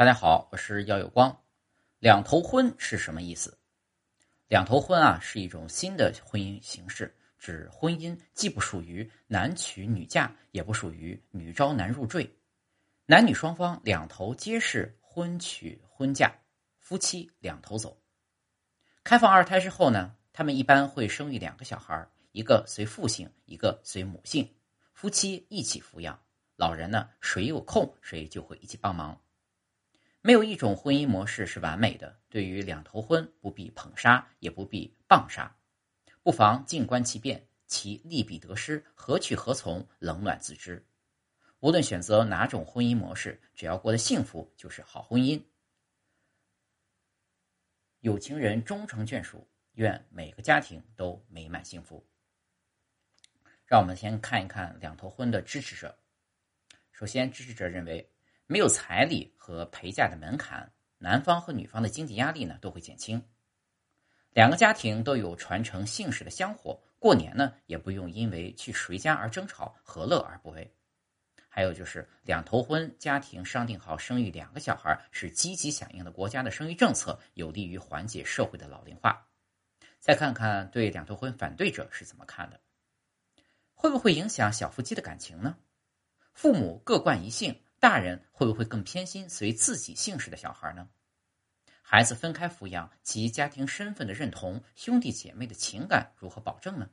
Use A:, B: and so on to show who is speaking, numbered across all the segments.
A: 大家好，我是姚有光。两头婚是什么意思？两头婚啊，是一种新的婚姻形式，指婚姻既不属于男娶女嫁，也不属于女招男入赘，男女双方两头皆是婚娶婚嫁，夫妻两头走。开放二胎之后呢，他们一般会生育两个小孩，一个随父姓，一个随母姓，夫妻一起抚养。老人呢，谁有空谁就会一起帮忙。没有一种婚姻模式是完美的。对于两头婚，不必捧杀，也不必棒杀，不妨静观其变，其利弊得失，何去何从，冷暖自知。无论选择哪种婚姻模式，只要过得幸福，就是好婚姻。有情人终成眷属，愿每个家庭都美满幸福。让我们先看一看两头婚的支持者。首先，支持者认为。没有彩礼和陪嫁的门槛，男方和女方的经济压力呢都会减轻。两个家庭都有传承姓氏的香火，过年呢也不用因为去谁家而争吵，何乐而不为？还有就是两头婚家庭商定好生育两个小孩，是积极响应的国家的生育政策，有利于缓解社会的老龄化。再看看对两头婚反对者是怎么看的，会不会影响小夫妻的感情呢？父母各冠一姓。大人会不会更偏心随自己姓氏的小孩呢？孩子分开抚养，其家庭身份的认同、兄弟姐妹的情感如何保证呢？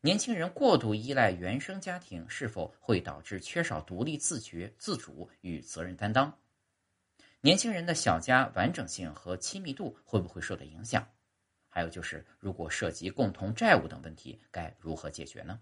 A: 年轻人过度依赖原生家庭，是否会导致缺少独立自觉、自主与责任担当？年轻人的小家完整性和亲密度会不会受到影响？还有就是，如果涉及共同债务等问题，该如何解决呢？